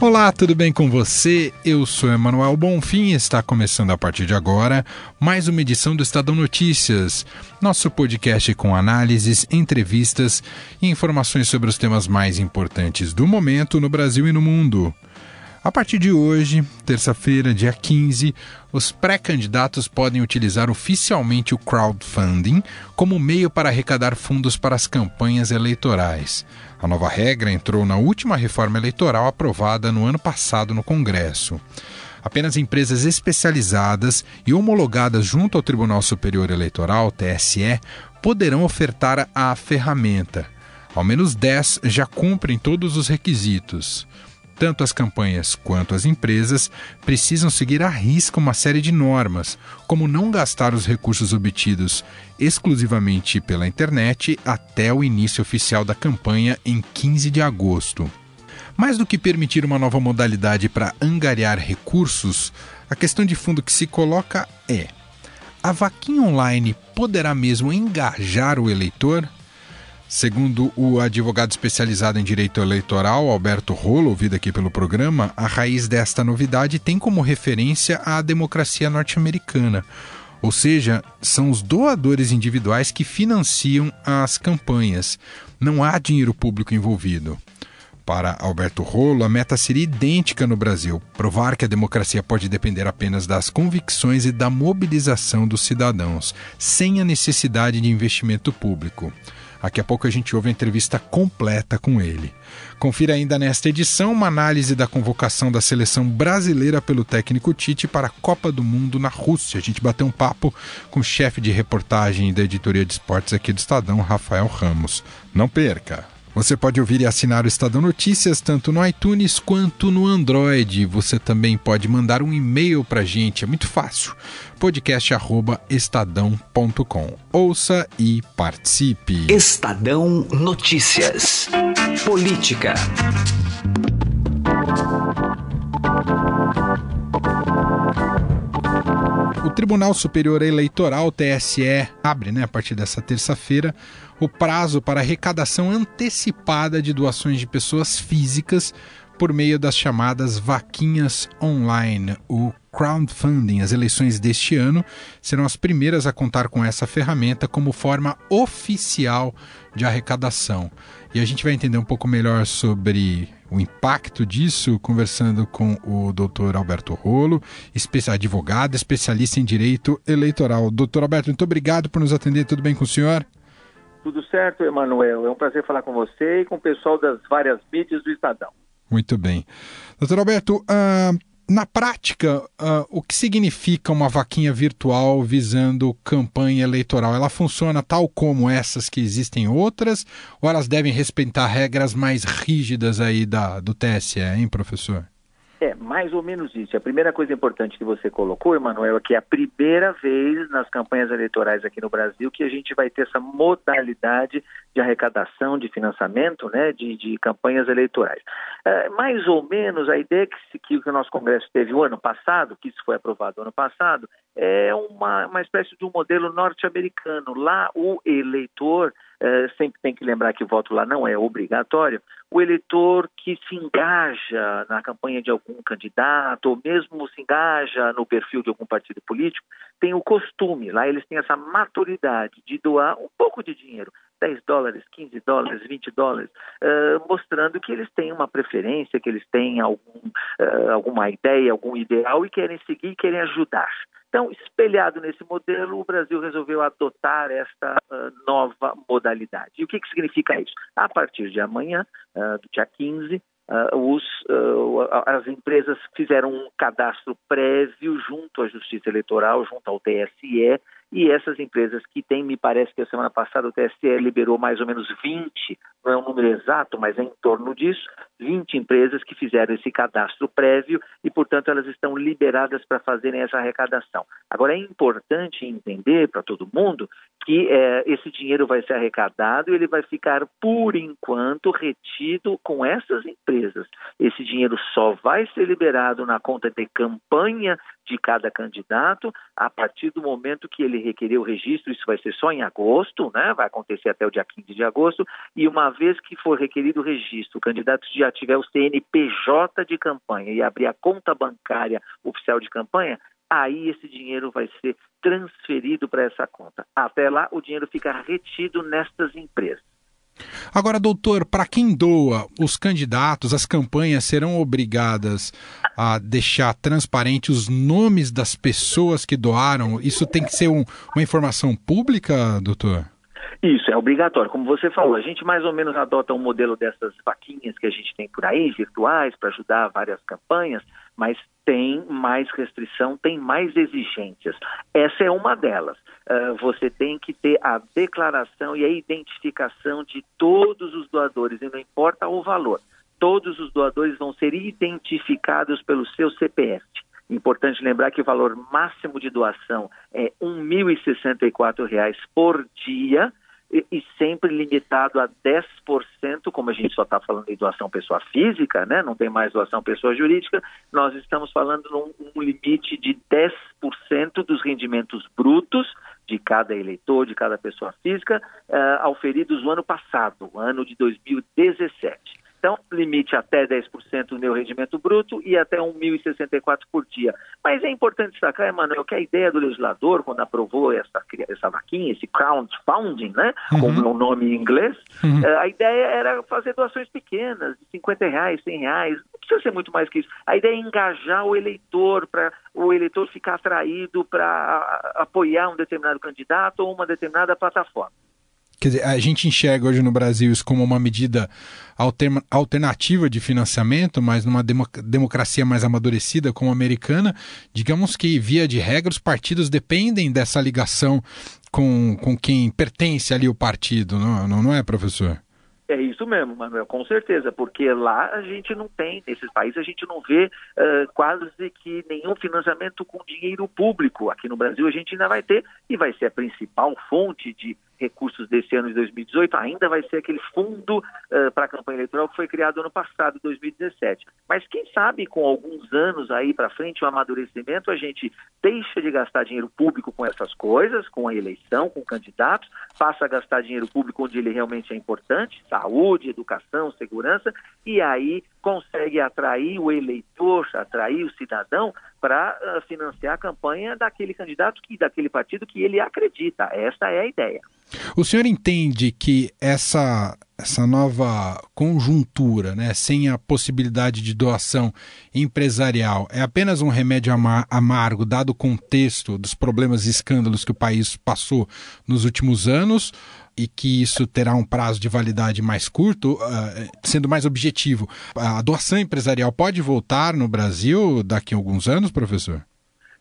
Olá, tudo bem com você? Eu sou Emanuel Bonfim e está começando a partir de agora mais uma edição do Estadão Notícias, nosso podcast com análises, entrevistas e informações sobre os temas mais importantes do momento no Brasil e no mundo. A partir de hoje, terça-feira, dia 15, os pré-candidatos podem utilizar oficialmente o crowdfunding como meio para arrecadar fundos para as campanhas eleitorais. A nova regra entrou na última reforma eleitoral aprovada no ano passado no Congresso. Apenas empresas especializadas e homologadas junto ao Tribunal Superior Eleitoral, TSE, poderão ofertar a ferramenta. Ao menos 10 já cumprem todos os requisitos. Tanto as campanhas quanto as empresas precisam seguir à risca uma série de normas, como não gastar os recursos obtidos exclusivamente pela internet até o início oficial da campanha em 15 de agosto. Mais do que permitir uma nova modalidade para angariar recursos, a questão de fundo que se coloca é: a vaquinha online poderá mesmo engajar o eleitor? Segundo o advogado especializado em direito eleitoral, Alberto Rolo, ouvido aqui pelo programa, a raiz desta novidade tem como referência a democracia norte-americana. Ou seja, são os doadores individuais que financiam as campanhas. Não há dinheiro público envolvido. Para Alberto Rolo, a meta seria idêntica no Brasil: provar que a democracia pode depender apenas das convicções e da mobilização dos cidadãos, sem a necessidade de investimento público. Daqui a pouco a gente ouve a entrevista completa com ele. Confira ainda nesta edição uma análise da convocação da seleção brasileira pelo técnico Tite para a Copa do Mundo na Rússia. A gente bateu um papo com o chefe de reportagem da editoria de esportes aqui do Estadão, Rafael Ramos. Não perca! Você pode ouvir e assinar o Estadão Notícias tanto no iTunes quanto no Android. Você também pode mandar um e-mail para a gente, é muito fácil. podcast@estadão.com. Ouça e participe. Estadão Notícias. Política. Tribunal Superior Eleitoral, TSE, abre né, a partir dessa terça-feira o prazo para arrecadação antecipada de doações de pessoas físicas por meio das chamadas vaquinhas online, o crowdfunding. As eleições deste ano serão as primeiras a contar com essa ferramenta como forma oficial de arrecadação. E a gente vai entender um pouco melhor sobre o impacto disso conversando com o doutor Alberto Rolo, advogado, especialista em direito eleitoral. Doutor Alberto, muito obrigado por nos atender. Tudo bem com o senhor? Tudo certo, Emanuel. É um prazer falar com você e com o pessoal das várias mídias do Estadão. Muito bem. Doutor Alberto, uh, na prática, uh, o que significa uma vaquinha virtual visando campanha eleitoral? Ela funciona tal como essas que existem outras, ou elas devem respeitar regras mais rígidas aí da, do TSE, hein, professor? É, mais ou menos isso. A primeira coisa importante que você colocou, Emanuel, é que é a primeira vez nas campanhas eleitorais aqui no Brasil que a gente vai ter essa modalidade de arrecadação, de financiamento, né, de, de campanhas eleitorais. É, mais ou menos a ideia que, que o nosso Congresso teve o ano passado, que isso foi aprovado ano passado, é uma, uma espécie de um modelo norte-americano. Lá o eleitor é, sempre tem que lembrar que o voto lá não é obrigatório, o eleitor que se engaja na campanha de algum candidato, ou mesmo se engaja no perfil de algum partido político, tem o costume, lá eles têm essa maturidade de doar um pouco de dinheiro, 10 dólares, 15 dólares, 20 dólares, uh, mostrando que eles têm uma preferência, que eles têm algum, uh, alguma ideia, algum ideal e querem seguir, querem ajudar. Então, espelhado nesse modelo, o Brasil resolveu adotar esta uh, nova modalidade. E o que, que significa isso? A partir de amanhã, uh, do dia 15, uh, os, as empresas fizeram um cadastro prévio junto à Justiça Eleitoral, junto ao TSE, e essas empresas que têm, me parece que a semana passada o TSE liberou mais ou menos 20, não é um número exato, mas é em torno disso, 20 empresas que fizeram esse cadastro prévio e, portanto, elas estão liberadas para fazerem essa arrecadação. Agora, é importante entender para todo mundo que é, esse dinheiro vai ser arrecadado e ele vai ficar, por enquanto, retido com essas empresas. Esse dinheiro só vai ser liberado na conta de campanha de cada candidato a partir do momento que ele requerer o registro, isso vai ser só em agosto, né? vai acontecer até o dia 15 de agosto, e uma vez que for requerido o registro, o candidato já tiver o CNPJ de campanha e abrir a conta bancária oficial de campanha, aí esse dinheiro vai ser transferido para essa conta. Até lá, o dinheiro fica retido nestas empresas. Agora, doutor, para quem doa, os candidatos, as campanhas serão obrigadas a deixar transparente os nomes das pessoas que doaram? Isso tem que ser um, uma informação pública, doutor? Isso, é obrigatório. Como você falou, a gente mais ou menos adota um modelo dessas vaquinhas que a gente tem por aí, virtuais, para ajudar várias campanhas, mas tem mais restrição, tem mais exigências. Essa é uma delas. Uh, você tem que ter a declaração e a identificação de todos os doadores, e não importa o valor. Todos os doadores vão ser identificados pelo seu CPF. Importante lembrar que o valor máximo de doação é R$ 1.064 por dia e, e, sempre limitado a 10%, como a gente só está falando de doação pessoa física, né? não tem mais doação pessoa jurídica, nós estamos falando num um limite de 10% dos rendimentos brutos de cada eleitor, de cada pessoa física, uh, auferidos no ano passado, ano de 2017. Então, limite até 10% do meu rendimento bruto e até 1.064 por dia. Mas é importante destacar, Emanuel, que a ideia do legislador, quando aprovou essa, essa vaquinha, esse crowdfunding, né, uhum. como é o nome em inglês, uhum. Eh, a ideia era fazer doações pequenas, de 50 reais, 100 reais, não precisa ser muito mais que isso. A ideia é engajar o eleitor, para o eleitor ficar atraído para apoiar um determinado candidato ou uma determinada plataforma. Quer dizer, a gente enxerga hoje no Brasil isso como uma medida alternativa de financiamento, mas numa democracia mais amadurecida como a americana, digamos que, via de regra, os partidos dependem dessa ligação com, com quem pertence ali o partido, não, não, não é, professor? É isso mesmo, Manuel, com certeza, porque lá a gente não tem, nesses países a gente não vê uh, quase que nenhum financiamento com dinheiro público. Aqui no Brasil a gente ainda vai ter e vai ser a principal fonte de recursos desse ano de 2018 ainda vai ser aquele fundo uh, para a campanha eleitoral que foi criado ano passado, 2017. Mas quem sabe com alguns anos aí para frente, o um amadurecimento, a gente deixa de gastar dinheiro público com essas coisas, com a eleição, com candidatos, passa a gastar dinheiro público onde ele realmente é importante, saúde, educação, segurança, e aí consegue atrair o eleitor, atrair o cidadão para uh, financiar a campanha daquele candidato que daquele partido que ele acredita. Essa é a ideia. O senhor entende que essa essa nova conjuntura, né, sem a possibilidade de doação empresarial, é apenas um remédio amargo dado o contexto dos problemas e escândalos que o país passou nos últimos anos? e que isso terá um prazo de validade mais curto, uh, sendo mais objetivo, a doação empresarial pode voltar no Brasil daqui a alguns anos, professor?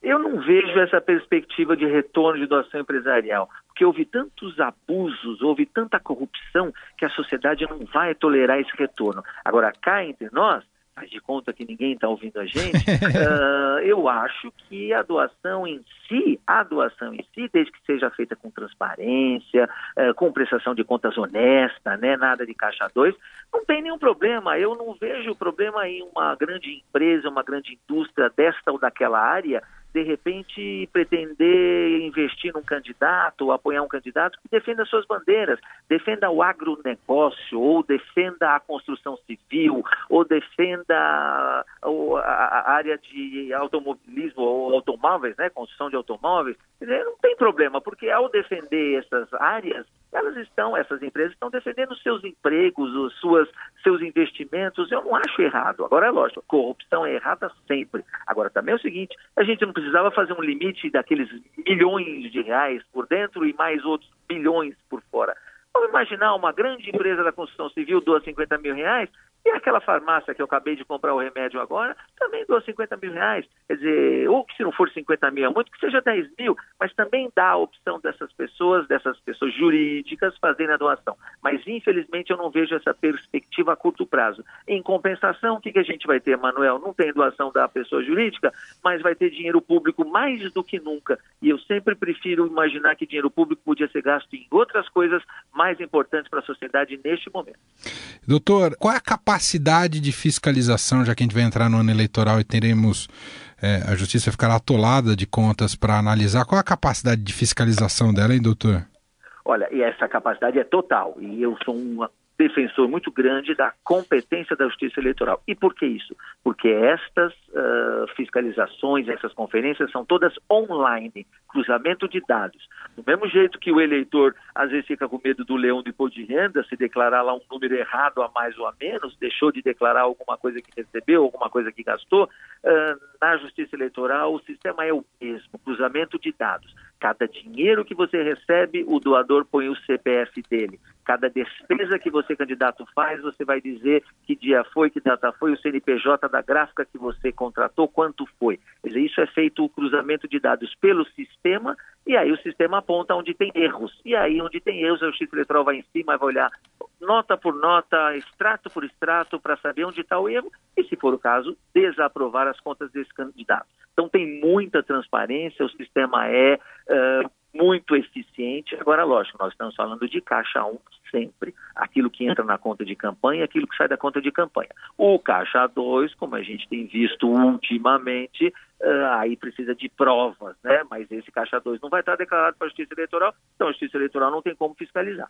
Eu não vejo essa perspectiva de retorno de doação empresarial, porque houve tantos abusos, houve tanta corrupção que a sociedade não vai tolerar esse retorno. Agora, cá entre nós, faz de conta que ninguém está ouvindo a gente, uh, eu acho que a doação em si, a doação em si, desde que seja feita com transparência, uh, com prestação de contas honesta, né, nada de caixa dois, não tem nenhum problema. Eu não vejo problema em uma grande empresa, uma grande indústria desta ou daquela área de repente pretender investir num candidato ou apoiar um candidato que defenda suas bandeiras, defenda o agronegócio, ou defenda a construção civil, ou defenda a área de automobilismo ou automóveis, né, construção de automóveis. Não tem problema, porque ao defender essas áreas, elas estão, essas empresas estão defendendo seus empregos, os suas, seus investimentos. Eu não acho errado. Agora é lógico, corrupção é errada sempre. Agora também é o seguinte, a gente não precisava fazer um limite daqueles milhões de reais por dentro e mais outros bilhões por fora. Vamos imaginar uma grande empresa da construção civil doa 50 mil reais, E aquela farmácia que eu acabei de comprar o remédio agora, também dou 50 mil reais. Quer dizer, ou que se não for 50 mil, é muito que seja 10 mil, mas também dá a opção dessas pessoas, dessas pessoas jurídicas fazerem a doação. Mas, infelizmente, eu não vejo essa perspectiva a curto prazo. Em compensação, o que, que a gente vai ter, Manuel? Não tem doação da pessoa jurídica, mas vai ter dinheiro público mais do que nunca. E eu sempre prefiro imaginar que dinheiro público podia ser gasto em outras coisas mais importantes para a sociedade neste momento. Doutor, qual é a capacidade de fiscalização, já que a gente vai entrar no ano eleitoral e teremos é, a justiça ficará atolada de contas para analisar. Qual é a capacidade de fiscalização dela, hein, doutor? Olha, e essa capacidade é total. E eu sou uma defensor muito grande da competência da Justiça Eleitoral. E por que isso? Porque estas uh, fiscalizações, essas conferências são todas online, cruzamento de dados. Do mesmo jeito que o eleitor às vezes fica com medo do leão de imposto de renda, se declarar lá um número errado a mais ou a menos, deixou de declarar alguma coisa que recebeu, alguma coisa que gastou, uh, na Justiça Eleitoral o sistema é o mesmo, cruzamento de dados. Cada dinheiro que você recebe, o doador põe o CPF dele. Cada despesa que você, candidato, faz, você vai dizer que dia foi, que data foi, o CNPJ da gráfica que você contratou, quanto foi. Isso é feito o cruzamento de dados pelo sistema e aí o sistema aponta onde tem erros. E aí, onde tem erros, o Chifre Eleitoral vai em cima vai olhar nota por nota, extrato por extrato, para saber onde está o erro e, se for o caso, desaprovar as contas desse candidato. Então, tem muita transparência, o sistema é uh, muito eficiente. Agora, lógico, nós estamos falando de caixa 1 sempre, aquilo que entra na conta de campanha, aquilo que sai da conta de campanha. O caixa 2, como a gente tem visto ultimamente, uh, aí precisa de provas, né? Mas esse caixa 2 não vai estar declarado para a Justiça Eleitoral, então a Justiça Eleitoral não tem como fiscalizar.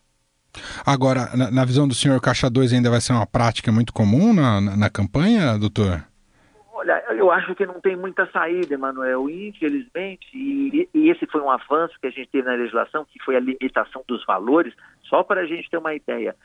Agora, na, na visão do senhor, caixa 2 ainda vai ser uma prática muito comum na, na, na campanha, doutor? Olha, eu acho que não tem muita saída, Emanuel, infelizmente, e, e, esse foi um avanço que a gente teve na legislação, que foi a limitação dos valores, só para a gente ter uma ideia.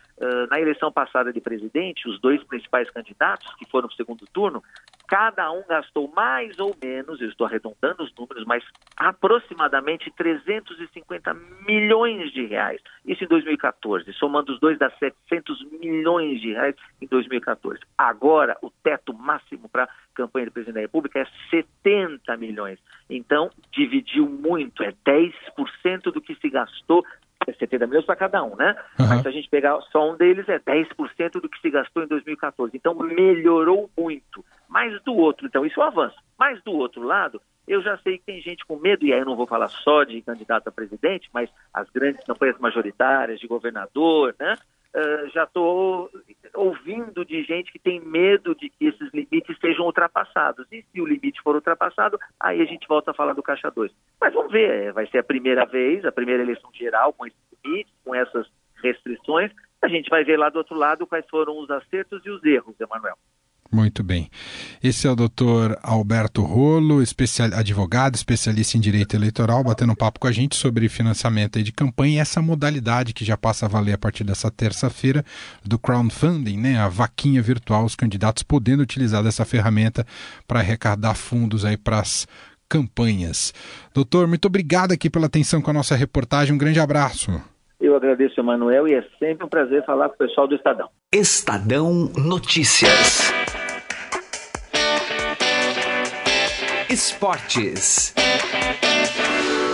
Na eleição passada de presidente, os dois principais candidatos, que foram para o segundo turno, cada um gastou mais ou menos, eu estou arredondando os números, mas aproximadamente 350 milhões de reais. Isso em 2014, somando os dois dá 700 milhões de reais em 2014. Agora, o teto máximo para campanha de presidente da República é 70 milhões. Então, dividiu muito, é 10% do que se gastou é 70 milhões para cada um, né? Uhum. Mas se a gente pegar só um deles, é 10% do que se gastou em 2014. Então, melhorou muito. Mas do outro, então, isso é um avanço. Mas do outro lado, eu já sei que tem gente com medo, e aí eu não vou falar só de candidato a presidente, mas as grandes campanhas majoritárias de governador, né? Uh, já estou ouvindo de gente que tem medo de que esses limites sejam ultrapassados. E se o limite for ultrapassado, aí a gente volta a falar do Caixa 2. Mas vamos ver, é, vai ser a primeira vez, a primeira eleição geral com esses limites, com essas restrições. A gente vai ver lá do outro lado quais foram os acertos e os erros, Emanuel. Muito bem. Esse é o doutor Alberto Rolo, especial, advogado, especialista em direito eleitoral, batendo um papo com a gente sobre financiamento de campanha e essa modalidade que já passa a valer a partir dessa terça-feira do crowdfunding, né? A vaquinha virtual, os candidatos podendo utilizar dessa ferramenta para arrecadar fundos aí para as campanhas. Doutor, muito obrigado aqui pela atenção com a nossa reportagem. Um grande abraço. Eu agradeço, Emanuel, e é sempre um prazer falar com o pessoal do Estadão. Estadão Notícias. Esportes.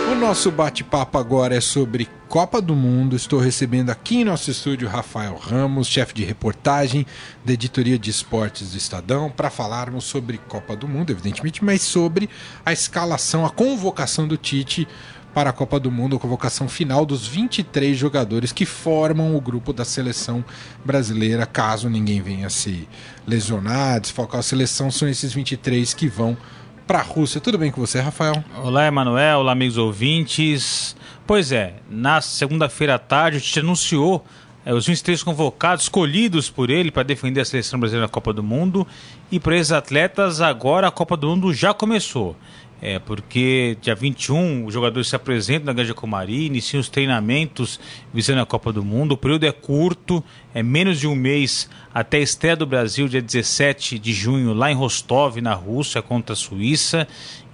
O nosso bate-papo agora é sobre Copa do Mundo. Estou recebendo aqui em nosso estúdio Rafael Ramos, chefe de reportagem da editoria de esportes do Estadão, para falarmos sobre Copa do Mundo, evidentemente, mas sobre a escalação, a convocação do Tite para a Copa do Mundo, a convocação final dos 23 jogadores que formam o grupo da seleção brasileira, caso ninguém venha se lesionar, desfocar a seleção, são esses 23 que vão para a Rússia. Tudo bem com você, Rafael? Olá, Emanuel. Olá, amigos ouvintes. Pois é, na segunda-feira à tarde, o Tite anunciou é, os 23 convocados, escolhidos por ele para defender a seleção brasileira na Copa do Mundo. E para esses atletas, agora a Copa do Mundo já começou. É, porque dia 21 os jogadores se apresentam na Granja Comari, iniciam os treinamentos visando a Copa do Mundo. O período é curto, é menos de um mês até a estreia do Brasil, dia 17 de junho, lá em Rostov, na Rússia, contra a Suíça.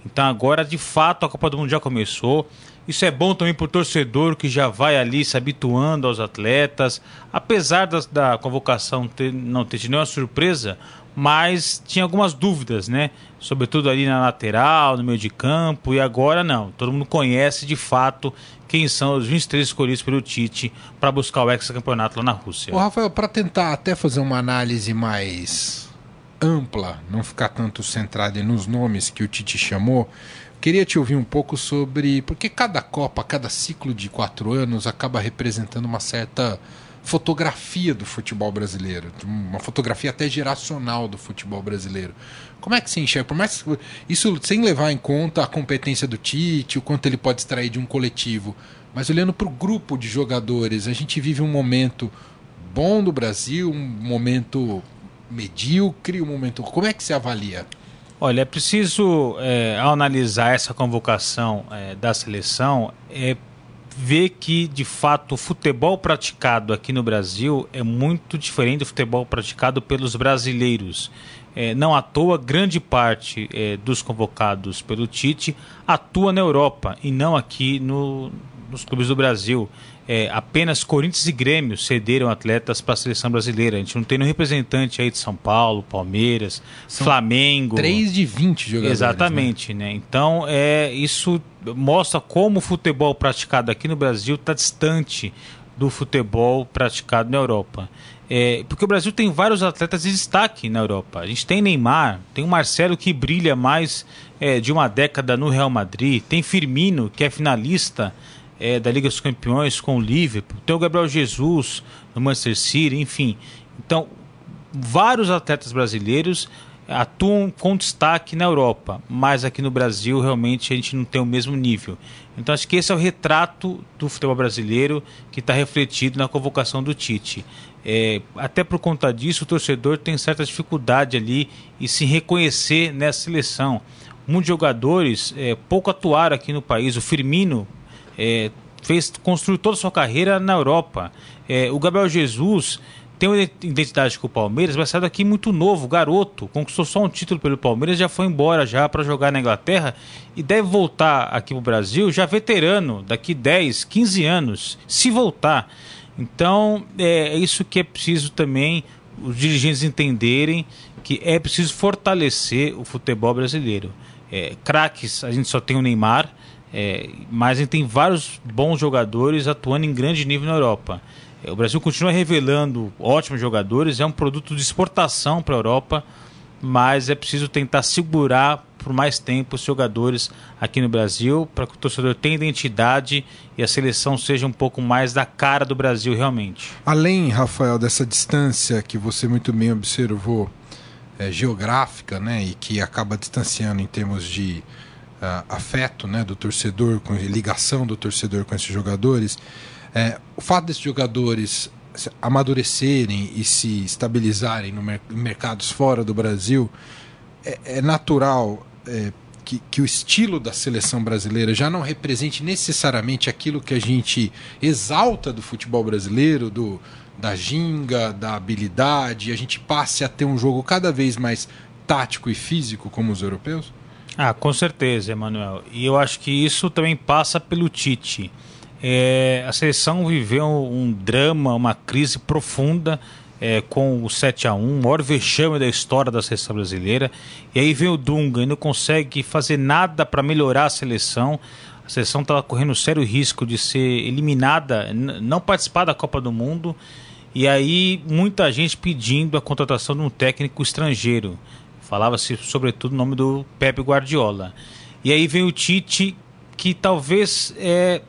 Então agora, de fato, a Copa do Mundo já começou. Isso é bom também para o torcedor que já vai ali se habituando aos atletas. Apesar da, da convocação ter, não ter tido nenhuma surpresa, mas tinha algumas dúvidas, né? Sobretudo ali na lateral, no meio de campo, e agora não. Todo mundo conhece de fato quem são os 23 escolhidos pelo Tite para buscar o ex-campeonato lá na Rússia. Ô, Rafael, para tentar até fazer uma análise mais ampla, não ficar tanto centrada nos nomes que o Tite chamou, Queria te ouvir um pouco sobre. Porque cada Copa, cada ciclo de quatro anos acaba representando uma certa fotografia do futebol brasileiro, uma fotografia até geracional do futebol brasileiro. Como é que você enxerga? Por mais isso sem levar em conta a competência do Tite, o quanto ele pode extrair de um coletivo, mas olhando para o grupo de jogadores, a gente vive um momento bom do Brasil, um momento medíocre, um momento. Como é que você avalia? Olha, é preciso, é, ao analisar essa convocação é, da seleção, é, ver que, de fato, o futebol praticado aqui no Brasil é muito diferente do futebol praticado pelos brasileiros. É, não à toa, grande parte é, dos convocados pelo Tite atua na Europa e não aqui no, nos clubes do Brasil é, apenas Corinthians e Grêmio cederam atletas para a seleção brasileira. A gente não tem nenhum representante aí de São Paulo, Palmeiras, São Flamengo. 3 de 20 jogadores. Exatamente, né? né? Então, é, isso mostra como o futebol praticado aqui no Brasil está distante do futebol praticado na Europa. É, porque o Brasil tem vários atletas de destaque na Europa. A gente tem Neymar, tem o Marcelo que brilha mais é, de uma década no Real Madrid, tem Firmino, que é finalista é, da Liga dos Campeões com o Liverpool, tem o Gabriel Jesus no Manchester City, enfim. Então, vários atletas brasileiros atuam com destaque na Europa, mas aqui no Brasil realmente a gente não tem o mesmo nível. Então acho que esse é o retrato do futebol brasileiro que está refletido na convocação do Tite. É, até por conta disso, o torcedor tem certa dificuldade ali e se reconhecer nessa seleção. Muitos jogadores é, pouco atuaram aqui no país. O Firmino, é, fez construiu toda a sua carreira na Europa. É, o Gabriel Jesus tem uma identidade com o Palmeiras, mas saiu daqui muito novo, garoto, conquistou só um título pelo Palmeiras, já foi embora já para jogar na Inglaterra e deve voltar aqui para o Brasil já veterano, daqui 10, 15 anos, se voltar. Então é, é isso que é preciso também os dirigentes entenderem que é preciso fortalecer o futebol brasileiro. É, craques, a gente só tem o Neymar, é, mas gente tem vários bons jogadores atuando em grande nível na Europa. É, o Brasil continua revelando ótimos jogadores, é um produto de exportação para a Europa, mas é preciso tentar segurar por mais tempo os jogadores aqui no Brasil para que o torcedor tenha identidade e a seleção seja um pouco mais da cara do Brasil realmente. Além, Rafael, dessa distância que você muito bem observou é, geográfica, né, e que acaba distanciando em termos de uh, afeto né, do torcedor, com ligação do torcedor com esses jogadores, é, o fato desses jogadores amadurecerem e se estabilizarem no mer mercados fora do Brasil, é, é natural é, que, que, o estilo da seleção brasileira já não represente necessariamente aquilo que a gente exalta do futebol brasileiro, do, da ginga, da habilidade, a gente passe a ter um jogo cada vez mais tático e físico como os europeus? Ah, com certeza, Emanuel. E eu acho que isso também passa pelo Tite. É, a seleção viveu um drama, uma crise profunda é, com o 7 a 1 o maior vexame da história da seleção brasileira. E aí vem o Dunga e não consegue fazer nada para melhorar a seleção. A seleção estava correndo sério risco de ser eliminada, não participar da Copa do Mundo. E aí muita gente pedindo a contratação de um técnico estrangeiro. Falava-se sobretudo o nome do Pepe Guardiola. E aí vem o Tite, que talvez é,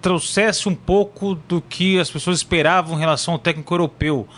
trouxesse um pouco do que as pessoas esperavam em relação ao técnico europeu.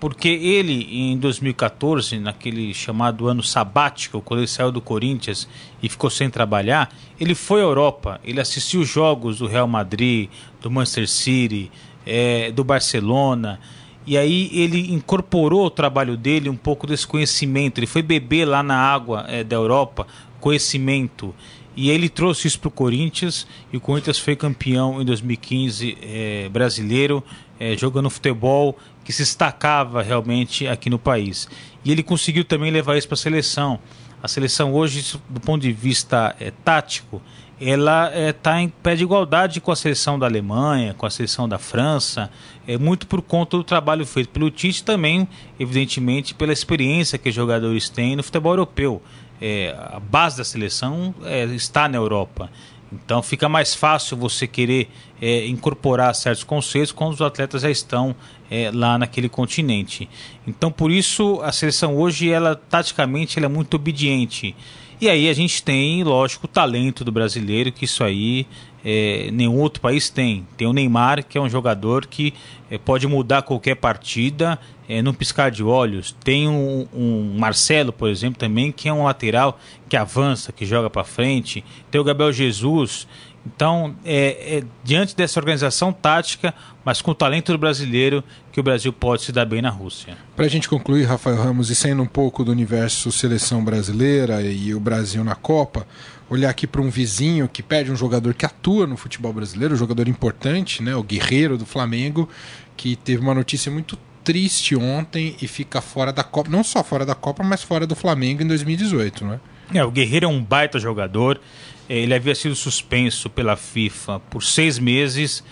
Porque ele, em 2014, naquele chamado ano sabático, quando ele saiu do Corinthians e ficou sem trabalhar, ele foi à Europa, ele assistiu jogos do Real Madrid, do Manchester City, é, do Barcelona, e aí ele incorporou o trabalho dele um pouco desse conhecimento. Ele foi beber lá na água é, da Europa conhecimento. E ele trouxe isso para o Corinthians. E o Corinthians foi campeão em 2015 é, brasileiro, é, jogando futebol que se destacava realmente aqui no país. E ele conseguiu também levar isso para a seleção. A seleção hoje, do ponto de vista tático, ela está é, em pé de igualdade com a seleção da Alemanha, com a seleção da França, é muito por conta do trabalho feito pelo Tite também, evidentemente, pela experiência que os jogadores têm no futebol europeu. É, a base da seleção é, está na Europa. Então fica mais fácil você querer é, incorporar certos conceitos quando os atletas já estão é, lá naquele continente. Então por isso a seleção hoje, ela taticamente, ela é muito obediente. E aí a gente tem, lógico, o talento do brasileiro, que isso aí é, nenhum outro país tem. Tem o Neymar, que é um jogador que é, pode mudar qualquer partida é, num piscar de olhos. Tem um, um, Marcelo, por exemplo, também, que é um lateral que avança, que joga para frente. Tem o Gabriel Jesus. Então, é, é, diante dessa organização tática, mas com o talento do brasileiro, que o Brasil pode se dar bem na Rússia. Para a gente concluir, Rafael Ramos, e saindo um pouco do universo seleção brasileira e o Brasil na Copa, olhar aqui para um vizinho que perde um jogador que atua no futebol brasileiro, um jogador importante, né, o Guerreiro do Flamengo, que teve uma notícia muito triste ontem e fica fora da Copa, não só fora da Copa, mas fora do Flamengo em 2018, né? É, o Guerreiro é um baita jogador. É, ele havia sido suspenso pela FIFA por seis meses.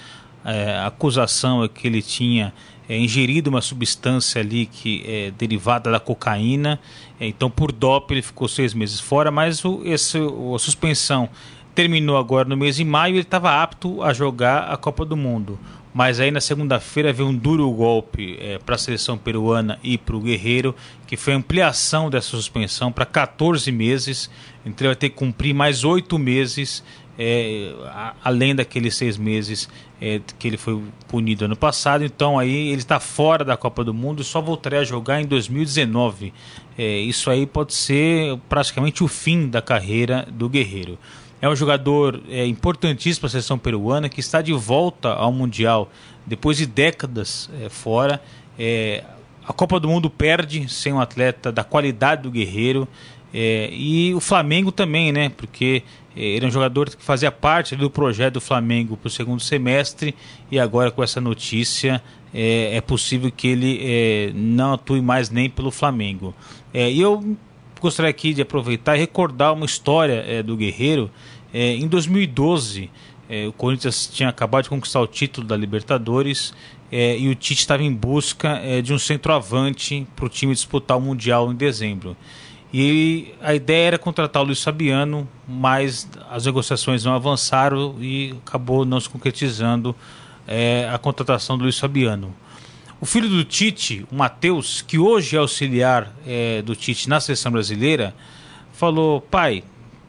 É, a acusação é que ele tinha é, ingerido uma substância ali que é derivada da cocaína. É, então, por doping, ele ficou seis meses fora, mas o, esse, a suspensão terminou agora no mês de maio e ele estava apto a jogar a Copa do Mundo. Mas aí na segunda-feira veio um duro golpe é, para a seleção peruana e para o Guerreiro, que foi a ampliação dessa suspensão para 14 meses. Então ele vai ter que cumprir mais oito meses, é, a, além daqueles seis meses é, que ele foi punido ano passado. Então aí ele está fora da Copa do Mundo e só voltaria a jogar em 2019. É, isso aí pode ser praticamente o fim da carreira do Guerreiro. É um jogador é, importantíssimo para a seleção peruana que está de volta ao Mundial depois de décadas é, fora. É, a Copa do Mundo perde sem um atleta da qualidade do Guerreiro. É, e o Flamengo também, né? Porque é, ele é um jogador que fazia parte do projeto do Flamengo para o segundo semestre e agora com essa notícia é, é possível que ele é, não atue mais nem pelo Flamengo. É, e eu gostaria aqui de aproveitar e recordar uma história é, do Guerreiro. É, em 2012, é, o Corinthians tinha acabado de conquistar o título da Libertadores é, e o Tite estava em busca é, de um centroavante para o time disputar o Mundial em dezembro. E a ideia era contratar o Luiz Fabiano, mas as negociações não avançaram e acabou não se concretizando é, a contratação do Luiz Fabiano. O filho do Tite, o Matheus, que hoje é auxiliar é, do Tite na seleção brasileira, falou: pai,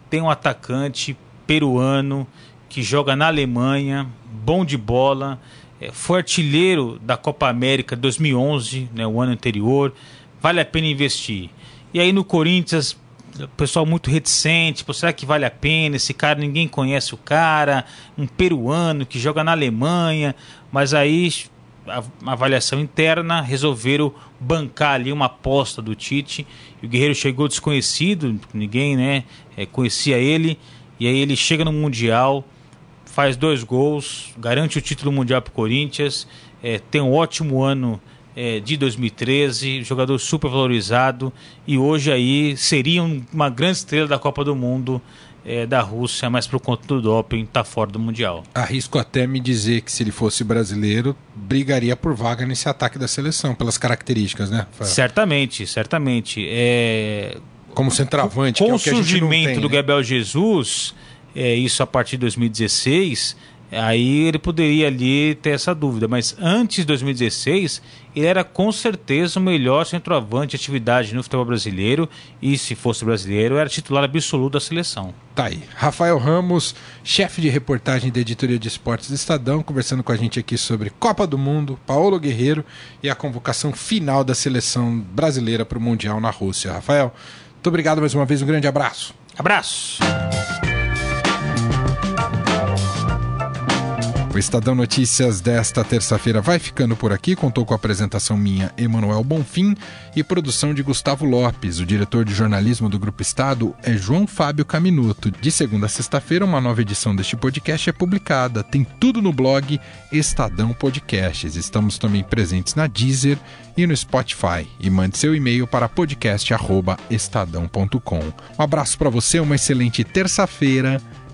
tem um atacante peruano que joga na Alemanha, bom de bola, é, foi artilheiro da Copa América 2011, né, o ano anterior, vale a pena investir. E aí no Corinthians, pessoal muito reticente, será que vale a pena? Esse cara, ninguém conhece o cara, um peruano que joga na Alemanha, mas aí uma avaliação interna, resolveram bancar ali uma aposta do Tite. E o Guerreiro chegou desconhecido, ninguém né, é, conhecia ele. E aí ele chega no Mundial, faz dois gols, garante o título mundial para o Corinthians, é, tem um ótimo ano é, de 2013, jogador super valorizado e hoje aí seria uma grande estrela da Copa do Mundo é, da Rússia, mas por conta do doping está fora do Mundial. Arrisco até me dizer que se ele fosse brasileiro, brigaria por vaga nesse ataque da seleção, pelas características, né? Rafael? Certamente, certamente. É... Como centroavante, com, com o surgimento tem, do né? Gabriel Jesus, é, isso a partir de 2016, aí ele poderia ali ter essa dúvida. Mas antes de 2016, ele era com certeza o melhor centroavante de atividade no futebol brasileiro e, se fosse brasileiro, era titular absoluto da seleção. Tá aí. Rafael Ramos, chefe de reportagem da editoria de esportes do Estadão, conversando com a gente aqui sobre Copa do Mundo, Paulo Guerreiro e a convocação final da seleção brasileira para o Mundial na Rússia. Rafael, muito obrigado mais uma vez, um grande abraço. Abraço. O Estadão Notícias desta terça-feira vai ficando por aqui. Contou com a apresentação minha, Emanuel Bonfim, e produção de Gustavo Lopes. O diretor de jornalismo do Grupo Estado é João Fábio Caminuto. De segunda a sexta-feira, uma nova edição deste podcast é publicada. Tem tudo no blog Estadão Podcasts. Estamos também presentes na Deezer e no Spotify. E mande seu e-mail para podcast@estadão.com. Um abraço para você, uma excelente terça-feira